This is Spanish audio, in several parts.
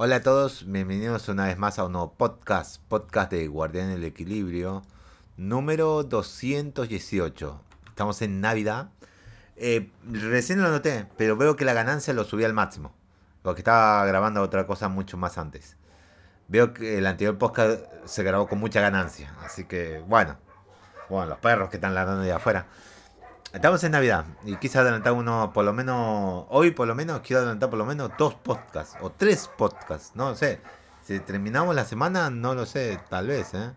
Hola a todos, bienvenidos una vez más a un nuevo podcast, podcast de Guardián del Equilibrio, número 218. Estamos en Navidad. Eh, recién lo noté, pero veo que la ganancia lo subí al máximo, porque estaba grabando otra cosa mucho más antes. Veo que el anterior podcast se grabó con mucha ganancia, así que bueno, bueno, los perros que están ladrando de afuera. Estamos en Navidad y quise adelantar uno, por lo menos, hoy por lo menos, quiero adelantar por lo menos dos podcasts o tres podcasts, no sé. Si terminamos la semana, no lo sé, tal vez, ¿eh?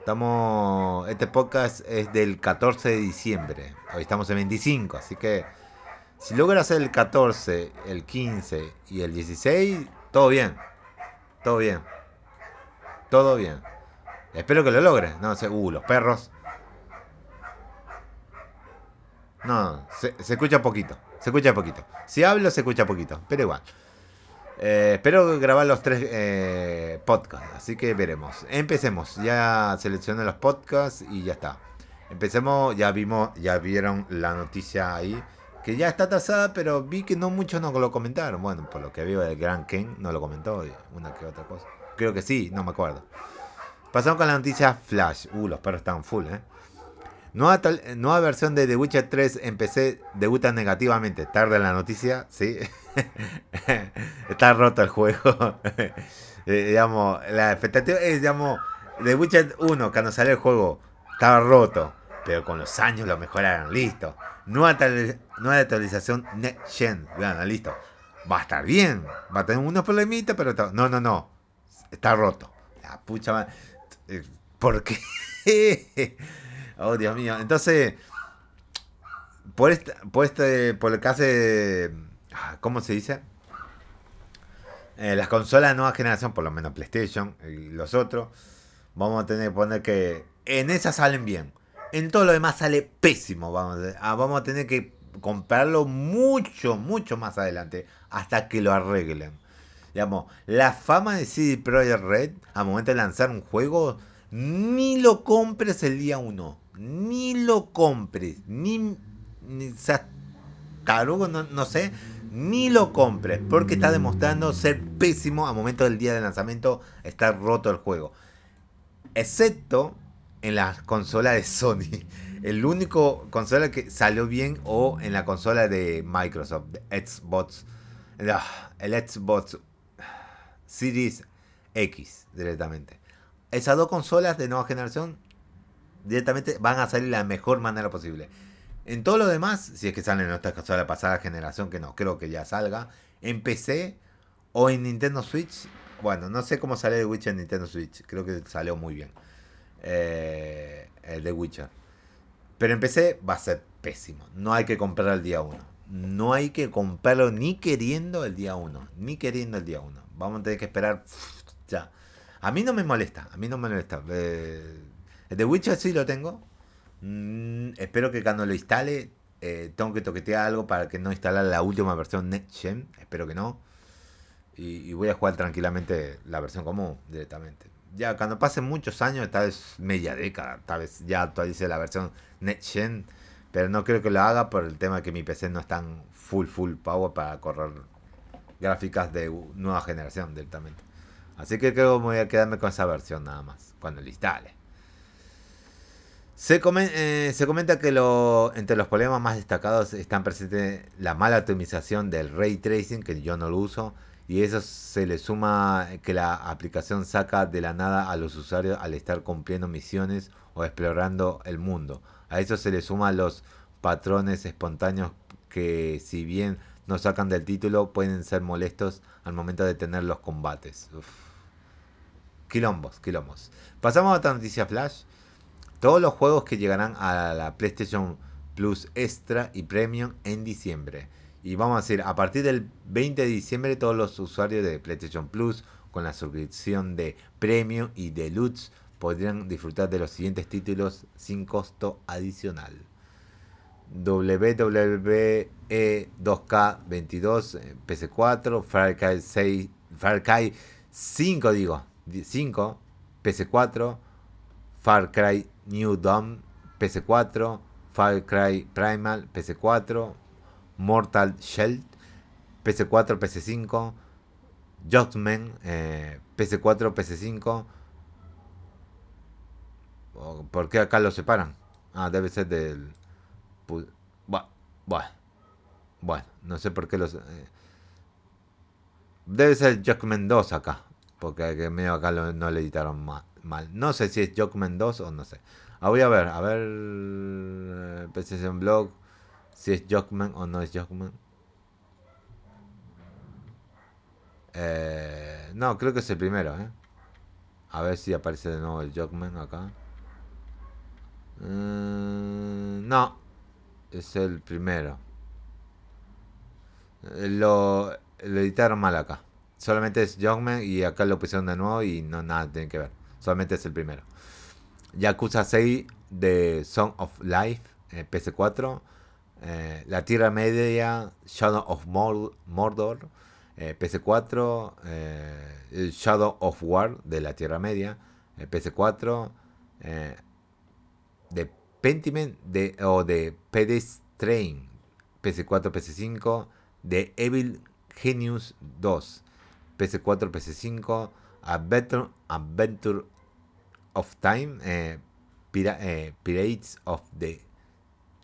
Estamos, este podcast es del 14 de diciembre, hoy estamos en 25, así que si logro hacer el 14, el 15 y el 16, todo bien, todo bien, todo bien. Espero que lo logre, no sé, uh, los perros. No, se, escucha poquito. Se escucha poquito. Si hablo, se escucha poquito. Pero igual. Eh, espero grabar los tres eh, podcasts. Así que veremos. Empecemos. Ya seleccioné los podcasts y ya está. Empecemos. Ya vimos, ya vieron la noticia ahí. Que ya está tasada, pero vi que no muchos no lo comentaron. Bueno, por lo que veo el Gran Ken no lo comentó. Una que otra cosa. Creo que sí, no me acuerdo. Pasamos con la noticia Flash. Uh, los perros están full, eh. Nueva, nueva versión de The Witcher 3 en PC debuta negativamente. Tarde la noticia, sí. Está roto el juego. Eh, digamos, la expectativa es, digamos, The Witcher 1, cuando salió el juego, estaba roto. Pero con los años lo mejoraron, listo. Nueva, nueva actualización Next Gen, bueno, listo. Va a estar bien. Va a tener unos problemitas, pero no, no, no. Está roto. La pucha eh, ¿Por qué? Oh, Dios mío. Entonces, por este, por este, por el caso de, ah, ¿cómo se dice? Eh, las consolas de nueva generación, por lo menos PlayStation y los otros, vamos a tener que poner que en esas salen bien. En todo lo demás sale pésimo. Vamos a, ah, vamos a tener que comprarlo mucho, mucho más adelante, hasta que lo arreglen. Digamos, la fama de CD Projekt Red, al momento de lanzar un juego, ni lo compres el día 1 ni lo compres, ni, ni tarugo, no, no sé, ni lo compres, porque está demostrando ser pésimo a momento del día de lanzamiento, está roto el juego. Excepto en la consola de Sony. El único consola que salió bien o en la consola de Microsoft, Xbox, el Xbox Series X directamente. Esas dos consolas de nueva generación directamente van a salir de la mejor manera posible. En todo lo demás, si es que salen en esta de la pasada generación, que no creo que ya salga, en PC o en Nintendo Switch, bueno, no sé cómo sale The Witcher en Nintendo Switch, creo que salió muy bien. Eh, el The Witcher. Pero en PC va a ser pésimo, no hay que comprarlo el día 1. No hay que comprarlo ni queriendo el día 1, ni queriendo el día 1. Vamos a tener que esperar ya. A mí no me molesta, a mí no me molesta. Eh, The Witcher sí lo tengo. Mm, espero que cuando lo instale eh, tengo que toquetear algo para que no instalar la última versión Next Gen. Espero que no. Y, voy a jugar tranquilamente la versión común directamente. Ya cuando pasen muchos años, tal vez media década, tal vez ya actualice la versión Next Gen. Pero no creo que lo haga por el tema que mi PC no es tan full, full power para correr gráficas de nueva generación directamente. Así que creo que voy a quedarme con esa versión nada más, cuando lo instale. Se, eh, se, comenta que entre los problemas más destacados están presentes la mala optimización del ray tracing, que yo no lo uso, y eso se le suma que la aplicación saca de la nada a los usuarios al estar cumpliendo misiones o explorando el mundo. A eso se le suman los patrones espontáneos que si bien no sacan del título pueden ser molestos al momento de tener los combates. Quilombos, quilombos. Pasamos a otra noticia flash todos los juegos que llegarán a la PlayStation Plus Extra y Premium en diciembre. Y vamos a decir, a partir del 20 de diciembre todos los usuarios de PlayStation Plus con la suscripción de Premium y Deluxe podrán disfrutar de los siguientes títulos sin costo adicional. WWE 2K22 PC4, Far Cry 6, Far Cry 5 digo, 5 PC4, Far Cry New Dawn PC4, Far Cry Primal PC4, Mortal Shell PC4, PC5, Judgment, eh, PC4, PC5. ¿Por qué acá lo separan? Ah, debe ser del... Bueno, bueno, no sé por qué los... Eh, debe ser Judgment 2 acá. Porque medio acá no le editaron mal, No sé si es Judgment 2 o no sé. Ah, voy a ver, a ver... Eh, PlayStation Blog. Si es Judgment o no es Judgment. Eh, no, creo que es el primero, ¿eh? A ver si aparece de nuevo el Jogman acá. Mm, no, es el primero. Eh, lo, editaron mal acá. Solamente es Jogman y acá lo pusieron de nuevo y no nada tiene que ver. Solamente es el primero. Yakuza 6 de Song of Life, eh, PC4. la Tierra Media, Shadow of Mordor eh, PC4, eh, Shadow of War de la Tierra Media, eh, PC4, de Pentiment de, o de Pedestrain, PC4, PC5, de Evil Genius 2, PC4, PC5, Adventure, Adventure of Time, Pirates of the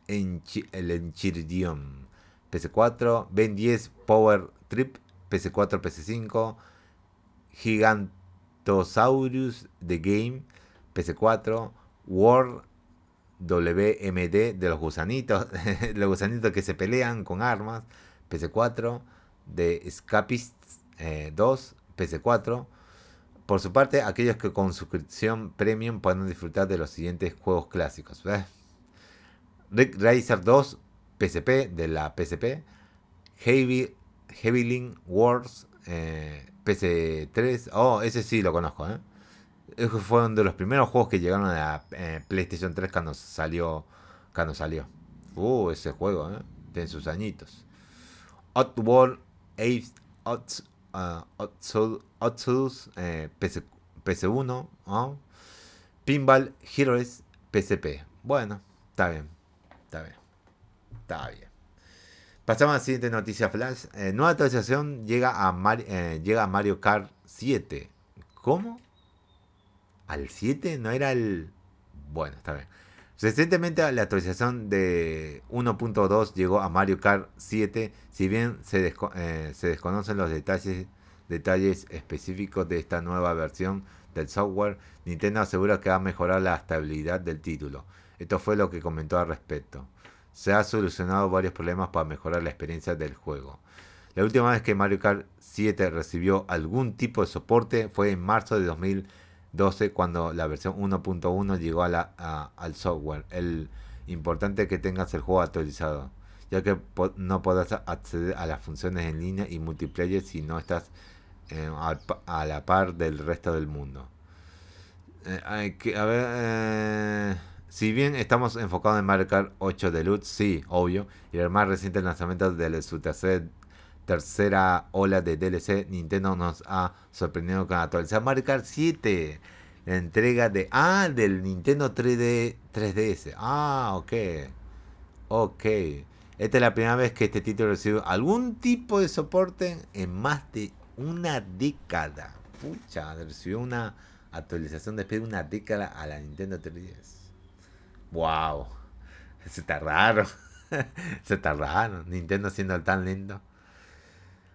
Ench Enchiridion, PC4, Ben 10 Power Trip, PC4, PC5, Gigantosaurus The Game, PC4, War WMD de los gusanitos, los gusanitos que se pelean con armas, PC4, de Escapists 2, PC4. Por su parte, aquellos que con suscripción premium pueden disfrutar de los siguientes juegos clásicos. Rick Racer 2, PSP, de la PSP. Heavy Heavy Wars eh, PC3. Oh, ese sí lo conozco, ¿eh? fue uno de los primeros juegos que llegaron a eh, PlayStation 3 cuando salió. Cuando salió. Uh, ese juego, ¿eh? Tiene sus añitos. Oddworld Oddsus PC, PC1. Pinball Heroes PSP. Bueno, está bien. Está bien. Está bien. Pasamos a la siguiente noticia flash. Eh, nueva actualización llega a, eh, llega a Mario Kart 7. ¿Cómo? ¿Al 7? ¿No era el...? Bueno, está bien. Recientemente la actualización de 1.2 llegó a Mario Kart 7. Si bien se, eh, desconocen los detalles, específicos de esta nueva versión del software, Nintendo asegura que va a mejorar la estabilidad del título. Esto fue lo que comentó al respecto se ha solucionado varios problemas para mejorar la experiencia del juego. La última vez que Mario Kart 7 recibió algún tipo de soporte fue en marzo de 2012 cuando la versión 1.1 llegó a la, al software. El importante es que tengas el juego actualizado, ya que no podrás acceder a las funciones en línea y multiplayer si no estás eh, a, la par del resto del mundo. Eh, hay que, a ver... Eh, si bien estamos enfocados en Mario Kart 8 Deluxe, sí, obvio, y el más reciente lanzamiento de su tercera ola de DLC, Nintendo nos ha sorprendido con actualizar Mario Kart 7. La entrega de. Ah, del Nintendo 3D, 3DS. Ah, ok. Ok. Esta es la primera vez que este título recibe algún tipo de soporte en más de una década. Pucha, recibió una actualización después de una década a la Nintendo 3DS. Wow. Se raro. Se raro. Nintendo siendo tan lindo.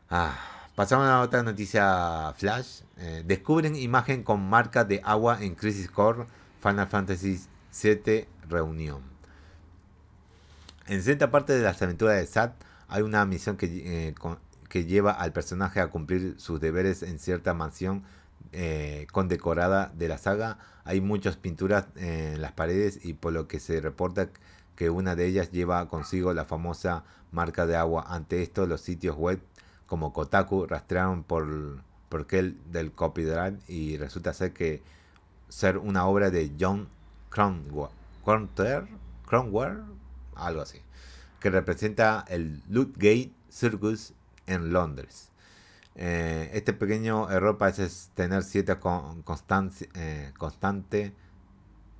Ah, pasamos a otra noticia flash. Eh, descubren imagen con marca de agua en Crisis Core Final Fantasy VII Reunión. En cierta parte de las aventuras de Sat hay una misión que, eh, que lleva al personaje a cumplir sus deberes en cierta mansión eh, condecorada de la saga. Hay muchas pinturas en las paredes y por lo que se reporta que una de ellas lleva consigo la famosa marca de agua. Ante esto, los sitios web como Kotaku rastrearon por, por qué del copyright y resulta ser que ser una obra de John Cromwell, algo así, que representa el Ludgate Circus en Londres. Eh, este pequeño error parece tener cierta eh, constante,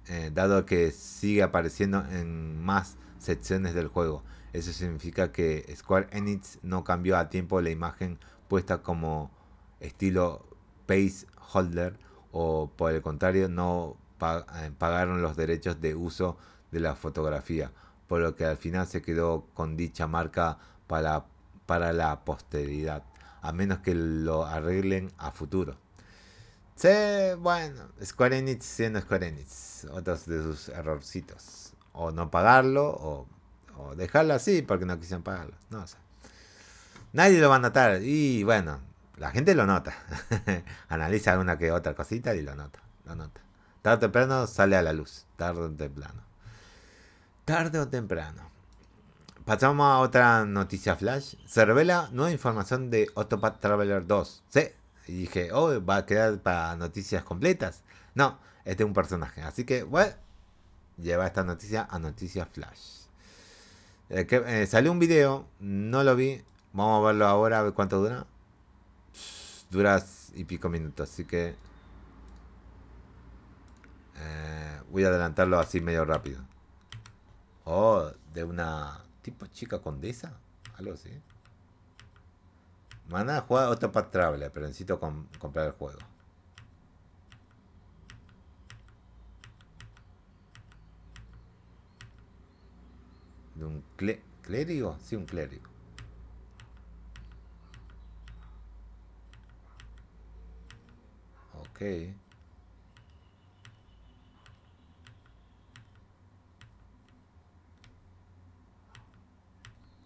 eh, dado que sigue apareciendo en más secciones del juego. Eso significa que Square Enix no cambió a tiempo la imagen puesta como estilo Pace Holder o por el contrario no eh, pagaron los derechos de uso de la fotografía, por lo que al final se quedó con dicha marca para, para la posteridad, a menos que lo arreglen a futuro. Sí, bueno, Square Enix siendo Square Enix, otros de sus errorcitos. O no pagarlo, o, dejarlo así porque no quisieron pagarlo. No sé. Nadie lo va a notar. Y bueno, la gente lo nota. Analiza una que otra cosita y lo nota. Lo nota. Tarde o temprano sale a la luz. Tarde o temprano. Tarde o temprano. Pasamos a otra noticia flash. Se revela nueva información de Autopath Traveler 2. Sí, y dije, oh, va a quedar para noticias completas. No, este es un personaje. Así que, bueno, lleva esta noticia a noticias flash. Eh, que, eh, salió un video, no lo vi. Vamos a verlo ahora, a ver cuánto dura. Dura y pico minutos, así que eh, voy a adelantarlo así medio rápido. Oh, de una tipo chica condesa, algo así. Me van a jugar otro Path Traveler, pero necesito comprar el juego. ¿De un clérigo? Sí, un clérigo. Ok.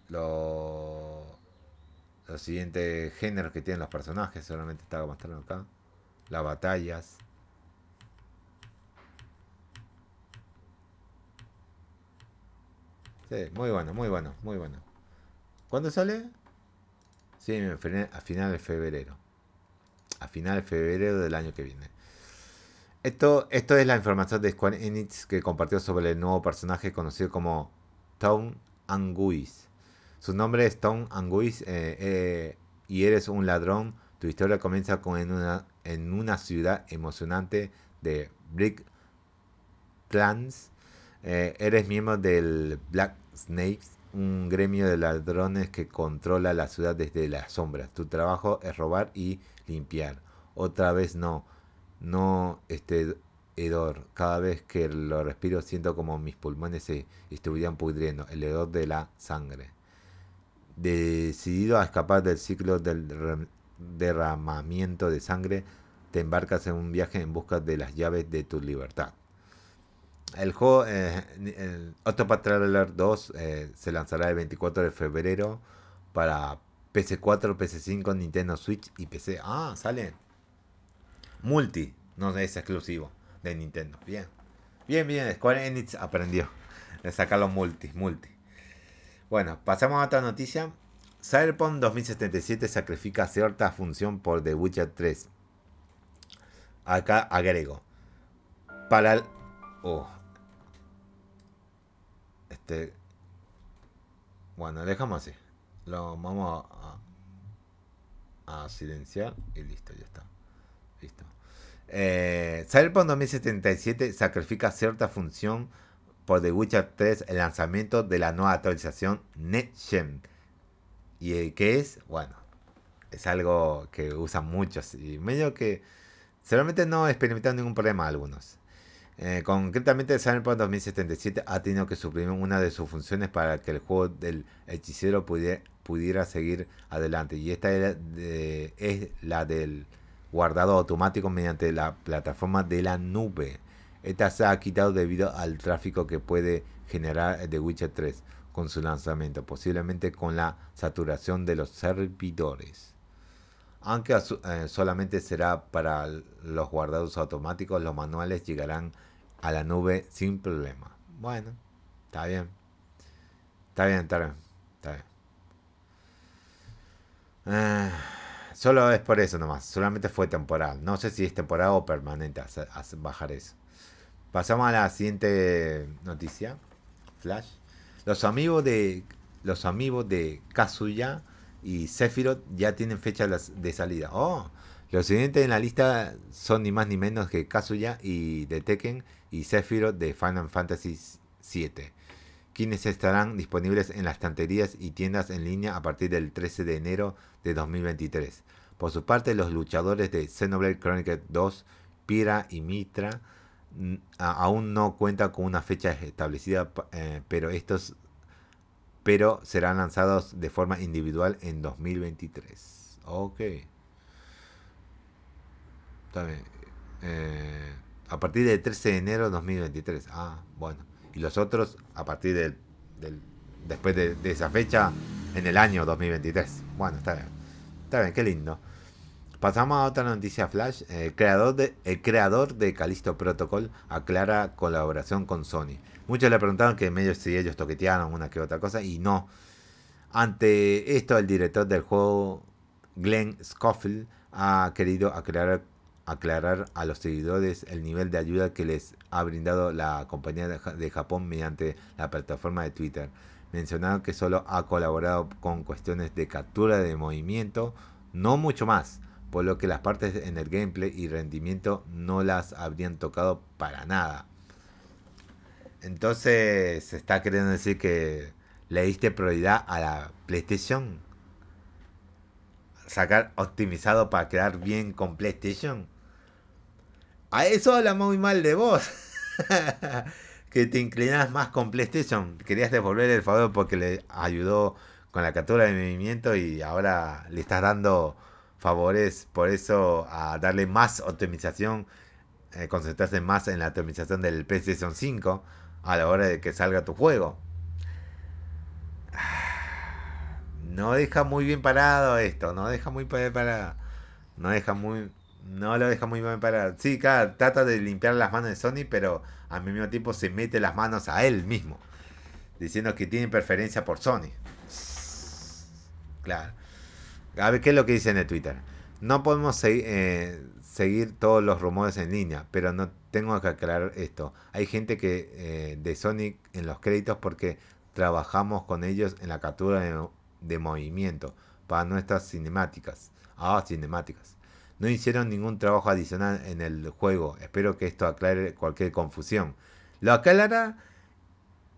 Lo los siguientes géneros que tienen los personajes, solamente estaba mostrando acá. Las batallas. Muy bueno, muy bueno, muy bueno. ¿Cuándo sale? Sí, a final de febrero. A final de febrero del año que viene. Esto, esto es la información de Square Enix que compartió sobre el nuevo personaje conocido como Town Anguis. Su nombre es Tom Anguis eh, eh, y eres un ladrón. Tu historia comienza con en una, en una ciudad emocionante de Brick Clans. Eh, eres miembro del Black Snakes, un gremio de ladrones que controla la ciudad desde las sombras. Tu trabajo es robar y limpiar. Otra vez no, no este hedor. Cada vez que lo respiro siento como mis pulmones se estuvieran pudriendo. El hedor de la sangre decidido a escapar del ciclo del derramamiento de sangre, te embarcas en un viaje en busca de las llaves de tu libertad. El juego, eh, el Octopath Traveler 2, eh, se lanzará el 24 de febrero para PC4, PC5, Nintendo Switch y PC. Ah, sale multi, no es exclusivo de Nintendo. Bien, bien, bien. Square Enix aprendió de sacar los multi, multi. Bueno, pasamos a otra noticia. Cyberpunk 2077 sacrifica cierta función por The Witcher 3. Acá agrego. Para el... Oh. Este... Bueno, dejamos así. Lo vamos a, silenciar y listo, ya está. Listo. Eh, Cyberpunk 2077 sacrifica cierta función por The Witcher 3 el lanzamiento de la nueva actualización NetGen. ¿Y eh, qué es? Bueno, es algo que usan muchos y medio que seguramente no experimentan ningún problema algunos. Eh, concretamente, Cyberpunk 2077 ha tenido que suprimir una de sus funciones para que el juego del hechicero pudiera, pudiera seguir adelante. Y esta es la del guardado automático mediante la plataforma de la nube. Esta se ha quitado debido al tráfico que puede generar The Witcher 3 con su lanzamiento, posiblemente con la saturación de los servidores. Aunque eh, solamente será para los guardados automáticos, los manuales llegarán a la nube sin problema. Bueno, está bien. Está bien, está bien. Está bien. Eh, solo es por eso nomás. Solamente fue temporal. No sé si es temporal o permanente bajar eso. Pasamos a la siguiente noticia. Flash. Los amigos de los amigos de Kazuya y Sephiroth ya tienen fecha de salida. Oh, los siguientes en la lista son ni más ni menos que Kazuya y de Tekken y Sephiroth de Final Fantasy VII, quienes estarán disponibles en las estanterías y tiendas en línea a partir del 13 de enero de 2023. Por su parte, los luchadores de Xenoblade Chronicles 2, Pira y Mitra, aún no cuentan con una fecha establecida, eh, pero estos pero serán lanzados de forma individual en 2023. Ok. Eh, a partir del 13 de enero de 2023. Ah, bueno. Y los otros a partir del, después de, esa fecha en el año 2023. Bueno, está bien. Está bien, qué lindo. Pasamos a otra noticia flash. El creador de, el creador de Callisto Protocol aclara colaboración con Sony. Muchos le preguntaron que medio si ellos toquetearon una que otra cosa y no. Ante esto, el director del juego, Glenn Scofield, ha querido aclarar aclarar a los seguidores el nivel de ayuda que les ha brindado la compañía de Japón mediante la plataforma de Twitter. Mencionaron que solo ha colaborado con cuestiones de captura de movimiento, no mucho más, por lo que las partes en el gameplay y rendimiento no las habrían tocado para nada. Entonces se está queriendo decir que le diste prioridad a la PlayStation. Sacar optimizado para quedar bien con PlayStation. A eso habla muy mal de vos. que te inclinas más con PlayStation. Querías devolver el favor porque le ayudó con la captura de movimiento y ahora le estás dando favores por eso a darle más optimización, eh, concentrarse más en la optimización del PlayStation 5 a la hora de que salga tu juego. No deja muy bien parado esto, no deja muy bien parado. No deja muy no lo deja muy bien parado. Sí, claro, trata de limpiar las manos de Sony, pero al mismo tiempo se mete las manos a él mismo. Diciendo que tiene preferencia por Sony. Claro. A ver qué es lo que dice en el Twitter. No podemos eh, seguir todos los rumores en línea, pero no tengo que aclarar esto. Hay gente que eh, de Sony en los créditos porque trabajamos con ellos en la captura de, de movimiento para nuestras cinemáticas. Ah, cinemáticas. No hicieron ningún trabajo adicional en el juego. Espero que esto aclare cualquier confusión. Lo aclara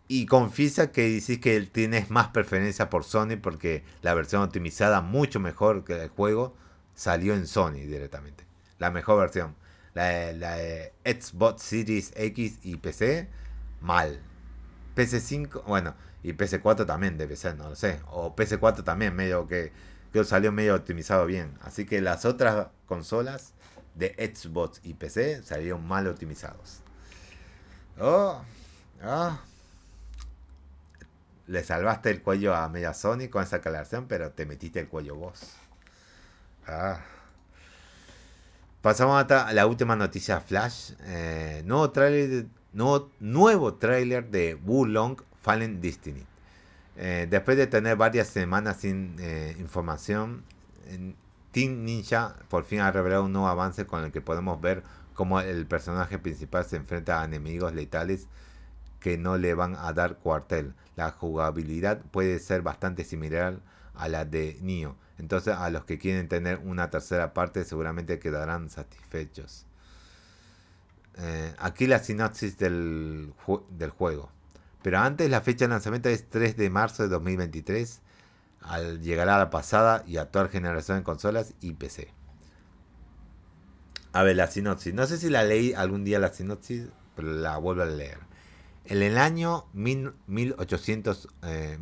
y confiesa que dices que tienes más preferencia por Sony porque la versión optimizada mucho mejor que el juego salió en Sony directamente. La mejor versión. La, de Xbox Series X y PC, mal. PC5, bueno, y PC4 también debe ser, no lo sé. O PC4 también, medio que que salió medio optimizado bien. Así que las otras consolas de Xbox y PC salieron mal optimizados. Oh, oh. Le salvaste el cuello a Media Sony con esa aclaración, pero te metiste el cuello vos. Ah. Pasamos a la última noticia flash. Eh, nuevo, trailer nuevo, nuevo trailer de Wulong Fallen Destiny. Eh, después de tener varias semanas sin eh, información, Team Ninja por fin ha revelado un nuevo avance con el que podemos ver cómo el personaje principal se enfrenta a enemigos letales que no le van a dar cuartel. La jugabilidad puede ser bastante similar a la de Nioh. Entonces a los que quieren tener una tercera parte seguramente quedarán satisfechos. Eh, aquí la sinopsis del, del juego. Pero antes la fecha de lanzamiento es 3 de marzo de 2023, al llegar a la pasada y actual generación de consolas y PC. A ver, la sinopsis. No sé si la leí algún día la sinopsis, pero la vuelvo a leer. En el año 1800, eh,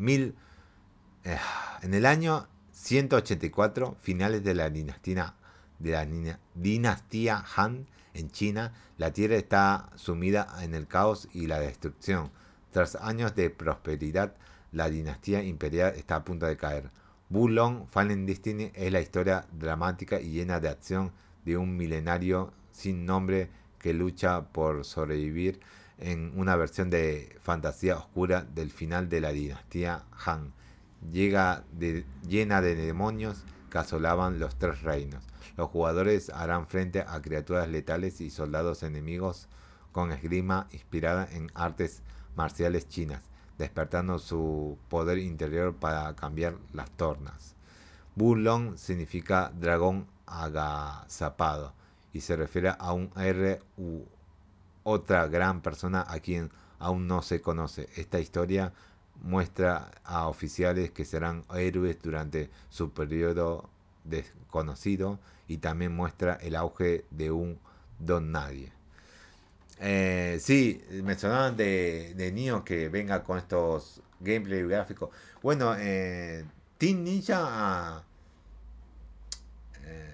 eh, en el año 184, finales de la dinastía, de la dinastía Han en China, la Tierra está sumida en el caos y la destrucción tras años de prosperidad, la dinastía imperial está a punto de caer. Bulong Fallen Destiny es la historia dramática y llena de acción de un milenario sin nombre que lucha por sobrevivir en una versión de fantasía oscura del final de la dinastía Han. Llega llena de demonios que asolaban los tres reinos. Los jugadores harán frente a criaturas letales y soldados enemigos con esgrima inspirada en artes marciales chinas, despertando su poder interior para cambiar las tornas. Bulong significa dragón agazapado y se refiere a un R u otra gran persona a quien aún no se conoce. Esta historia muestra a oficiales que serán héroes durante su periodo desconocido y también muestra el auge de un don nadie. Eh, sí, me sonaban de, de Nio que venga con estos gameplay gráficos. Bueno, eh, Team Ninja. Eh,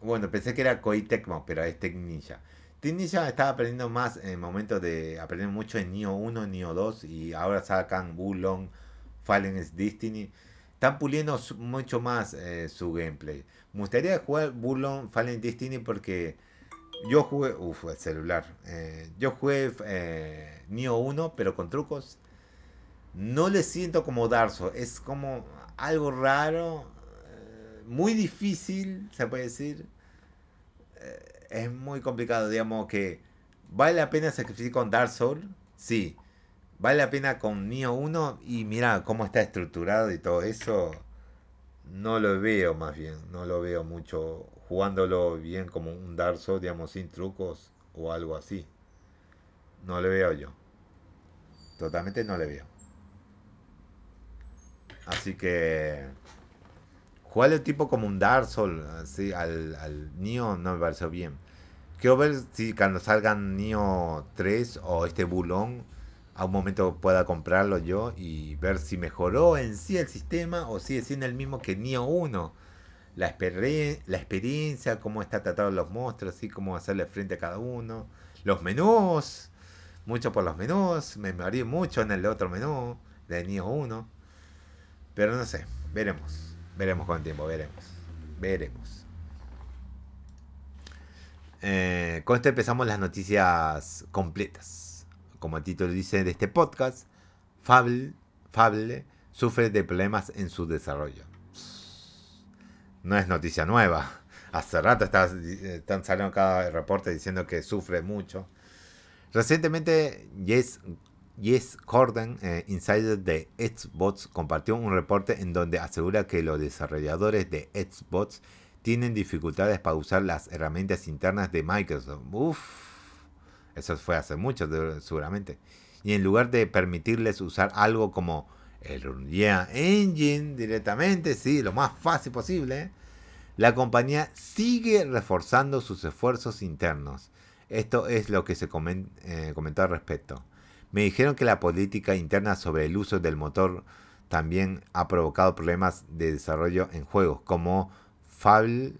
bueno, pensé que era Koei Tecmo, pero es Team Ninja. Team Ninja estaba aprendiendo más en momentos de aprender mucho en Nioh 1, Nioh 2 y ahora sacan Bulong, Fallen Destiny. Están puliendo mucho más eh, su gameplay. Me gustaría jugar Bulong, Fallen Destiny porque yo jugué, uff, el celular. Eh, yo jugué eh, 1, pero con trucos. No le siento como Darso, es como algo raro, eh, muy difícil, se puede decir. Eh, es muy complicado, digamos que vale la pena sacrificar con Dark Souls, sí. Vale la pena con Nioh 1 y mira cómo está estructurado y todo eso. No lo veo más bien, no lo veo mucho jugándolo bien como un Dark Souls, digamos, sin trucos o algo así. No le veo yo. Totalmente no le veo. Así que jugarle tipo como un Dark Souls así, al, al Nioh no me pareció bien. Quiero ver si cuando salgan Nioh 3 o este Bulón, a un momento pueda comprarlo yo y ver si mejoró en sí el sistema o sigue siendo el mismo que Nioh 1. La, la experiencia, cómo está tratado los monstruos, así cómo hacerle frente a cada uno. Los menús, mucho por los menús, me mareé mucho en el otro menú de Nioh 1. Pero no sé, veremos. Veremos con tiempo, veremos. Veremos. Eh, con esto empezamos las noticias completas. Como el título dice de este podcast, Fable, Fable sufre de problemas en su desarrollo. No es noticia nueva. Hace rato están saliendo cada reporte diciendo que sufre mucho. Recientemente, Yes Yes Corden, eh, insider de Xbox, compartió un reporte en donde asegura que los desarrolladores de Xbox tienen dificultades para usar las herramientas internas de Microsoft. Uf, eso fue hace mucho, seguramente. Y en lugar de permitirles usar algo como el Unreal Engine directamente, sí, lo más fácil posible, la compañía sigue reforzando sus esfuerzos internos. Esto es lo que se eh, comentó al respecto. Me dijeron que la política interna sobre el uso del motor también ha provocado problemas de desarrollo en juegos como Fable,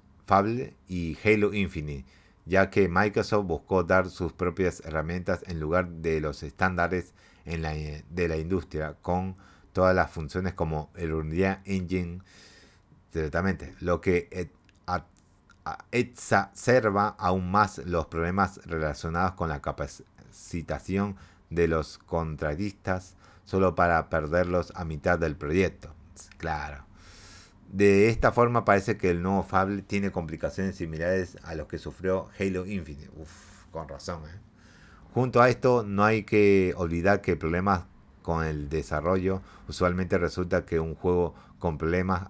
y Halo Infinite, ya que Microsoft buscó dar sus propias herramientas en lugar de los estándares de la industria, con todas las funciones como el Unreal Engine directamente, lo que exacerba aún más los problemas relacionados con la capacitación de los contratistas solo para perderlos a mitad del proyecto. Claro. De esta forma parece que el nuevo Fable tiene complicaciones similares a los que sufrió Halo Infinite. Uf, con razón. ¿eh? Junto a esto no hay que olvidar que problemas con el desarrollo usualmente resulta que un juego con problemas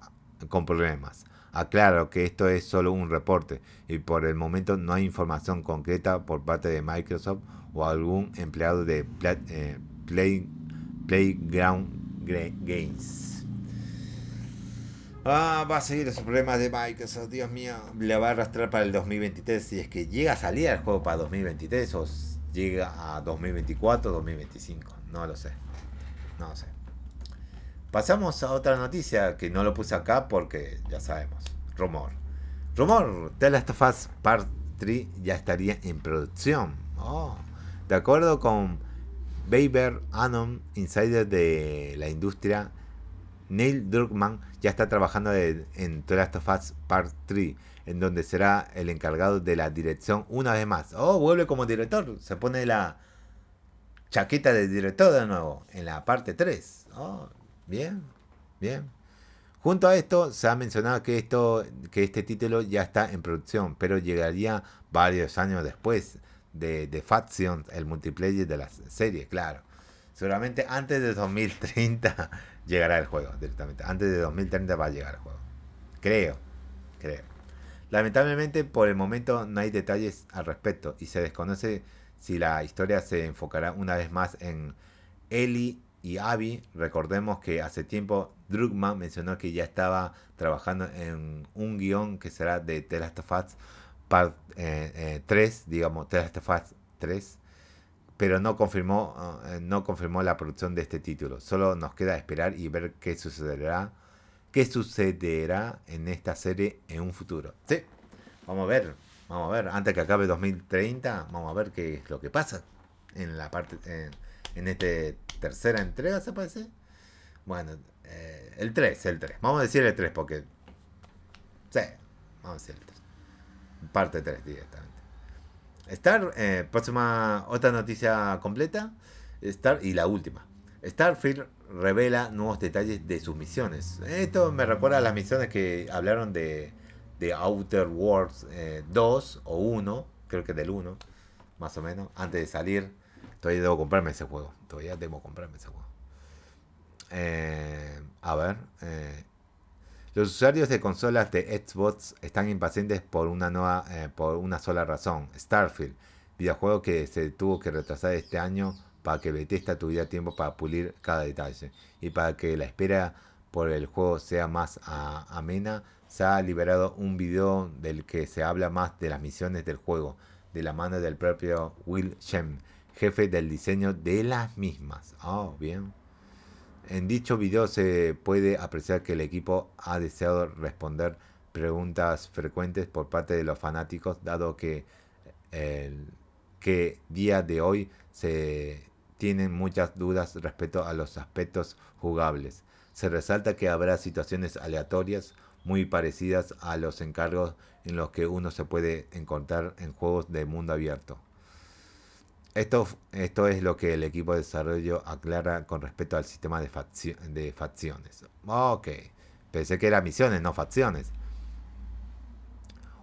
con problemas. Aclaro que esto es solo un reporte y por el momento no hay información concreta por parte de Microsoft o algún empleado de eh, Play, Playground Games. Ah, va a seguir esos problemas de Microsoft, Dios mío. Le va a arrastrar para el 2023 si es que llega a salir el juego para 2023 o llega a 2024 o 2025. No lo sé. No lo sé. Pasamos a otra noticia que no lo puse acá porque ya sabemos. Rumor. Rumor. The Last of Us Part 3 ya estaría en producción. Oh. De acuerdo con Baber Anon, insider de la industria, Neil Druckmann ya está trabajando en The Last of Us Part 3, en donde será el encargado de la dirección una vez más. Oh, vuelve como director. Se pone la chaqueta de director de nuevo en la parte 3. Oh, bien, bien. Junto a esto, se ha mencionado que, esto, que este título ya está en producción, pero llegaría varios años después de, de Faction, el multiplayer de la serie, claro. Seguramente antes de 2030 llegará el juego, directamente. Antes de 2030 va a llegar el juego. Creo, creo. Lamentablemente, por el momento no hay detalles al respecto y se desconoce si la historia se enfocará una vez más en Ellie y Abby, recordemos que hace tiempo Drugman mencionó que ya estaba trabajando en un guion que será de The Last of Us Part 3, eh, eh, digamos, The Last of Us 3, pero no confirmó, eh, no confirmó la producción de este título. Solo nos queda esperar y ver qué sucederá, qué sucederá en esta serie en un futuro. Sí, vamos a ver, vamos a ver, antes que acabe 2030, vamos a ver qué es lo que pasa en la parte, en, esta tercera entrega, ¿se parece? Bueno, eh, el 3, el 3. Vamos a decir el 3 porque... Sí, vamos a decir el 3. Parte 3 directamente. Star, eh, próxima, otra noticia completa. Star y la última. Starfield revela nuevos detalles de sus misiones. Esto me recuerda a las misiones que hablaron de, de Outer Worlds 2 eh, o 1, creo que del 1, más o menos, antes de salir. Todavía debo comprarme ese juego. Todavía debo comprarme ese juego. Eh, a ver. Eh, los usuarios de consolas de Xbox están impacientes por una nueva, eh, por una sola razón. Starfield, videojuego que se tuvo que retrasar este año para que Bethesda tuviera tiempo para pulir cada detalle y para que la espera por el juego sea más amena, se ha liberado un video del que se habla más de las misiones del juego, de la mano del propio Will Shem, jefe del diseño de las mismas. Oh, bien. En dicho video se puede apreciar que el equipo ha deseado responder preguntas frecuentes por parte de los fanáticos, dado que el que día de hoy se tienen muchas dudas respecto a los aspectos jugables. Se resalta que habrá situaciones aleatorias muy parecidas a los encargos en los que uno se puede encontrar en juegos de mundo abierto. Esto, esto es lo que el equipo de desarrollo aclara con respecto al sistema de, de facciones. Ok, pensé que eran misiones, no facciones.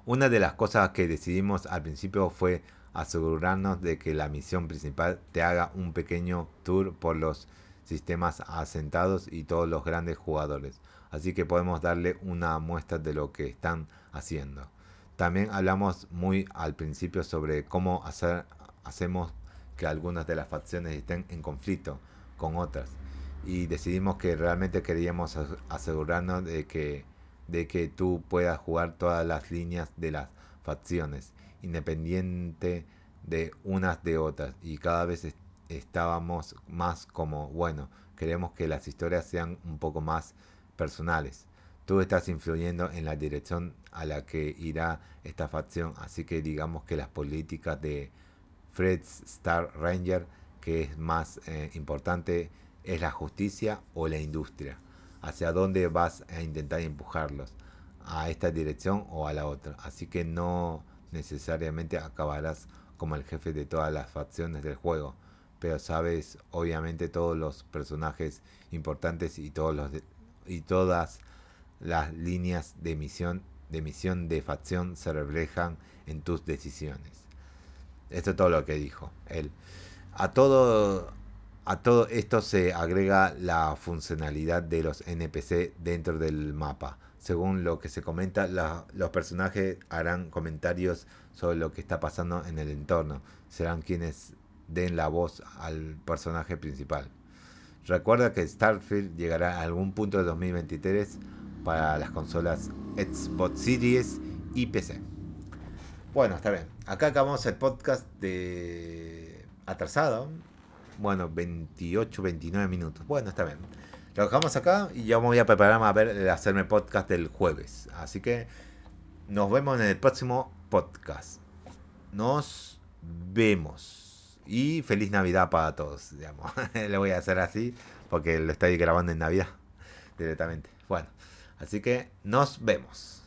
Una de las cosas que decidimos al principio fue asegurarnos de que la misión principal te haga un pequeño tour por los sistemas asentados y todos los grandes jugadores. Así que podemos darle una muestra de lo que están haciendo. También hablamos muy al principio sobre cómo hacemos que algunas de las facciones estén en conflicto con otras. Y decidimos que realmente queríamos asegurarnos de que, de que tú puedas jugar todas las líneas de las facciones, independiente de unas de otras. Y cada vez estábamos más como, bueno, queremos que las historias sean un poco más personales. Tú estás influyendo en la dirección a la que irá esta facción, así que digamos que las políticas de Fred Star Ranger, que es más eh, importante, es la justicia o la industria. Hacia dónde vas a intentar empujarlos, a esta dirección o a la otra. Así que no necesariamente acabarás como el jefe de todas las facciones del juego, pero sabes obviamente todos los personajes importantes y todos los y todas las líneas de misión de misión de facción se reflejan en tus decisiones. Esto es todo lo que dijo él. A todo, a todo esto se agrega la funcionalidad de los NPC dentro del mapa. Según lo que se comenta, los personajes harán comentarios sobre lo que está pasando en el entorno. Serán quienes den la voz al personaje principal. Recuerda que Starfield llegará a algún punto de 2023 para las consolas Xbox Series y PC. Bueno, está bien. Acá acabamos el podcast de atrasado. Bueno, 28, 29 minutos. Bueno, está bien. Lo dejamos acá y ya me voy a prepararme a hacerme podcast del jueves. Así que nos vemos en el próximo podcast. Nos vemos. Y feliz Navidad para todos. Digamos. voy a hacer así porque lo estoy grabando en Navidad directamente. Bueno, así que nos vemos.